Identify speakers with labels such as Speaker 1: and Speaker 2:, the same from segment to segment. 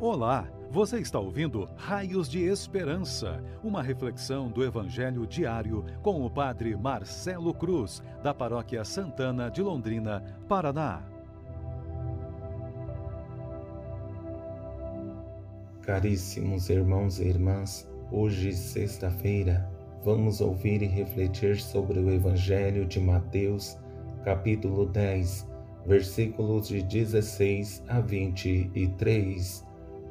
Speaker 1: Olá, você está ouvindo Raios de Esperança, uma reflexão do Evangelho diário com o Padre Marcelo Cruz, da Paróquia Santana de Londrina, Paraná.
Speaker 2: Caríssimos irmãos e irmãs, hoje, sexta-feira, vamos ouvir e refletir sobre o Evangelho de Mateus, capítulo 10, versículos de 16 a 23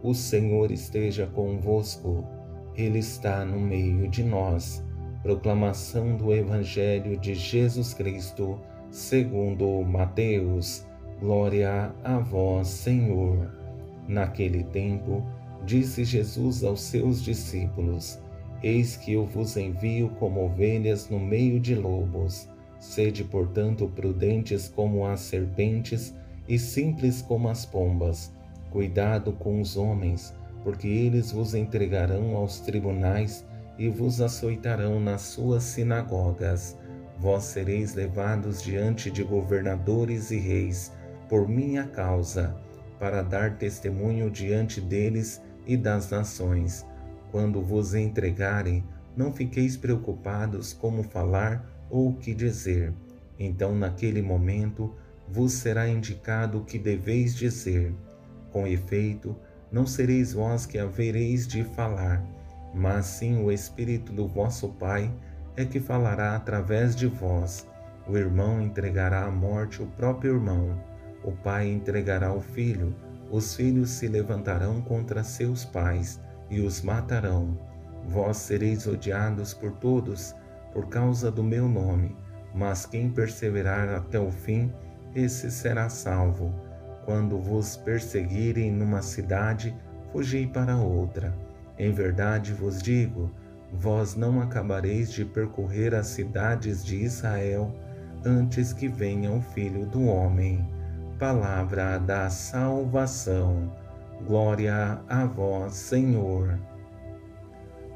Speaker 2: o Senhor esteja convosco, Ele está no meio de nós. Proclamação do Evangelho de Jesus Cristo, segundo Mateus. Glória a vós, Senhor. Naquele tempo, disse Jesus aos seus discípulos: Eis que eu vos envio como ovelhas no meio de lobos. Sede, portanto, prudentes como as serpentes e simples como as pombas Cuidado com os homens, porque eles vos entregarão aos tribunais e vos açoitarão nas suas sinagogas. Vós sereis levados diante de governadores e reis, por minha causa, para dar testemunho diante deles e das nações. Quando vos entregarem, não fiqueis preocupados como falar ou o que dizer. Então, naquele momento, vos será indicado o que deveis dizer. Com efeito, não sereis vós que havereis de falar, mas sim o Espírito do vosso Pai é que falará através de vós. O irmão entregará à morte o próprio irmão, o pai entregará o filho, os filhos se levantarão contra seus pais e os matarão. Vós sereis odiados por todos por causa do meu nome, mas quem perseverar até o fim, esse será salvo. Quando vos perseguirem numa cidade, fugi para outra. Em verdade vos digo, vós não acabareis de percorrer as cidades de Israel antes que venha o Filho do Homem. Palavra da salvação. Glória a vós, Senhor.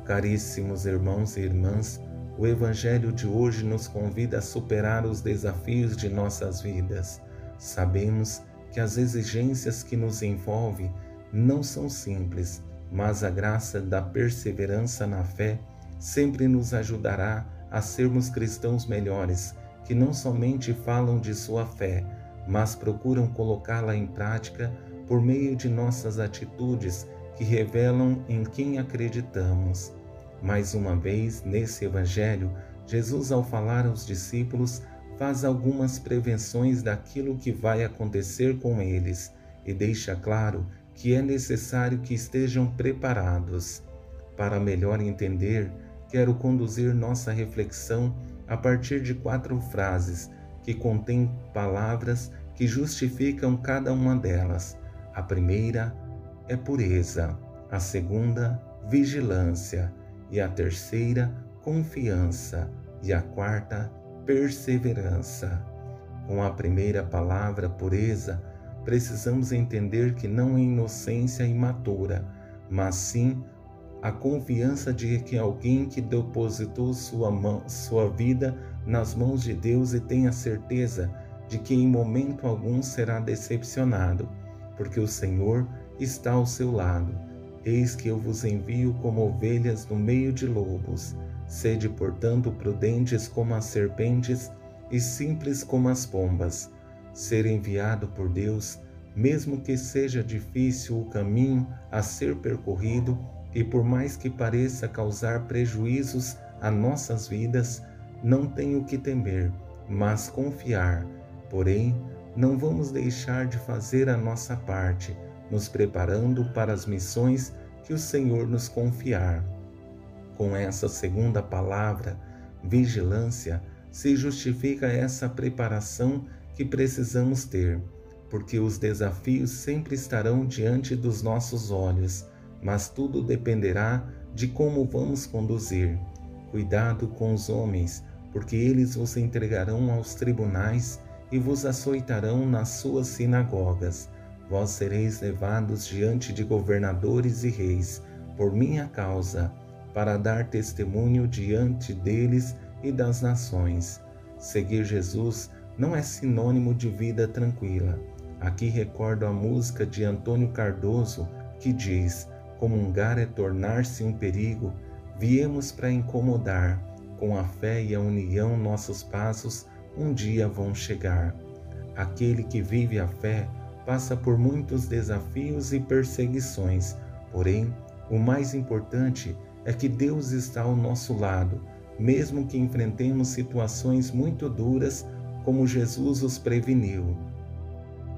Speaker 2: Caríssimos irmãos e irmãs, o Evangelho de hoje nos convida a superar os desafios de nossas vidas. Sabemos que as exigências que nos envolvem não são simples, mas a graça da perseverança na fé sempre nos ajudará a sermos cristãos melhores, que não somente falam de sua fé, mas procuram colocá-la em prática por meio de nossas atitudes que revelam em quem acreditamos. Mais uma vez, nesse Evangelho, Jesus, ao falar aos discípulos, faz algumas prevenções daquilo que vai acontecer com eles e deixa claro que é necessário que estejam preparados. Para melhor entender, quero conduzir nossa reflexão a partir de quatro frases que contêm palavras que justificam cada uma delas. A primeira é pureza, a segunda, vigilância, e a terceira, confiança, e a quarta, perseverança. Com a primeira palavra, pureza, precisamos entender que não é inocência imatura, mas sim a confiança de que alguém que depositou sua, mão, sua vida nas mãos de Deus e tem a certeza de que em momento algum será decepcionado, porque o Senhor está ao seu lado. Eis que eu vos envio como ovelhas no meio de lobos. Sede, portanto, prudentes como as serpentes e simples como as pombas. Ser enviado por Deus, mesmo que seja difícil o caminho a ser percorrido e por mais que pareça causar prejuízos a nossas vidas, não tenho que temer, mas confiar. Porém, não vamos deixar de fazer a nossa parte, nos preparando para as missões que o Senhor nos confiar. Com essa segunda palavra, vigilância, se justifica essa preparação que precisamos ter, porque os desafios sempre estarão diante dos nossos olhos, mas tudo dependerá de como vamos conduzir. Cuidado com os homens, porque eles vos entregarão aos tribunais e vos açoitarão nas suas sinagogas. Vós sereis levados diante de governadores e reis, por minha causa para dar testemunho diante deles e das nações. Seguir Jesus não é sinônimo de vida tranquila. Aqui recordo a música de Antônio Cardoso que diz: comungar é tornar-se um perigo, viemos para incomodar. Com a fé e a união, nossos passos um dia vão chegar. Aquele que vive a fé passa por muitos desafios e perseguições, porém, o mais importante é que Deus está ao nosso lado, mesmo que enfrentemos situações muito duras, como Jesus os preveniu.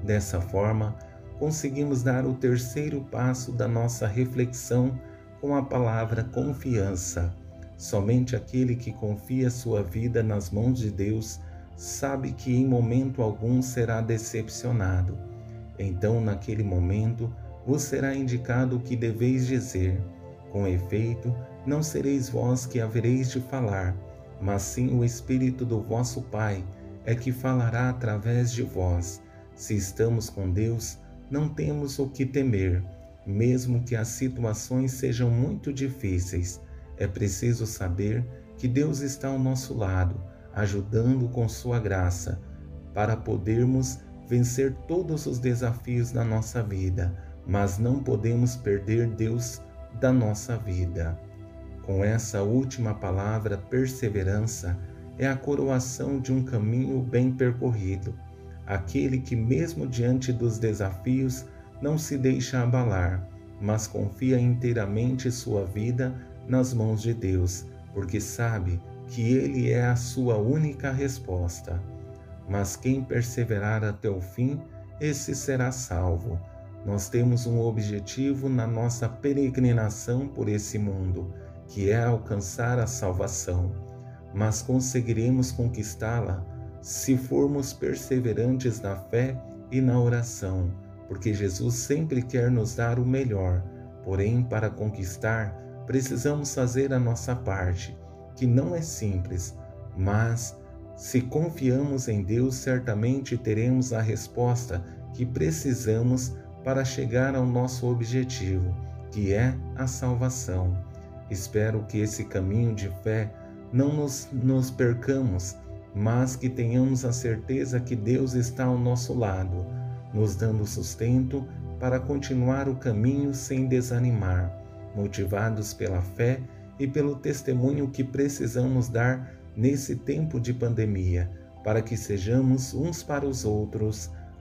Speaker 2: Dessa forma, conseguimos dar o terceiro passo da nossa reflexão com a palavra confiança. Somente aquele que confia sua vida nas mãos de Deus sabe que em momento algum será decepcionado. Então, naquele momento, vos será indicado o que deveis dizer. Com efeito, não sereis vós que havereis de falar, mas sim o Espírito do vosso Pai é que falará através de vós. Se estamos com Deus, não temos o que temer, mesmo que as situações sejam muito difíceis. É preciso saber que Deus está ao nosso lado ajudando com Sua graça, para podermos vencer todos os desafios da nossa vida, mas não podemos perder Deus da nossa vida. Com essa última palavra, perseverança, é a coroação de um caminho bem percorrido, aquele que, mesmo diante dos desafios, não se deixa abalar, mas confia inteiramente sua vida nas mãos de Deus, porque sabe que Ele é a sua única resposta. Mas quem perseverar até o fim, esse será salvo. Nós temos um objetivo na nossa peregrinação por esse mundo, que é alcançar a salvação. Mas conseguiremos conquistá-la se formos perseverantes na fé e na oração, porque Jesus sempre quer nos dar o melhor. Porém, para conquistar, precisamos fazer a nossa parte que não é simples, mas se confiamos em Deus, certamente teremos a resposta que precisamos para chegar ao nosso objetivo, que é a salvação. Espero que esse caminho de fé não nos, nos percamos, mas que tenhamos a certeza que Deus está ao nosso lado, nos dando sustento para continuar o caminho sem desanimar, motivados pela fé e pelo testemunho que precisamos dar nesse tempo de pandemia, para que sejamos uns para os outros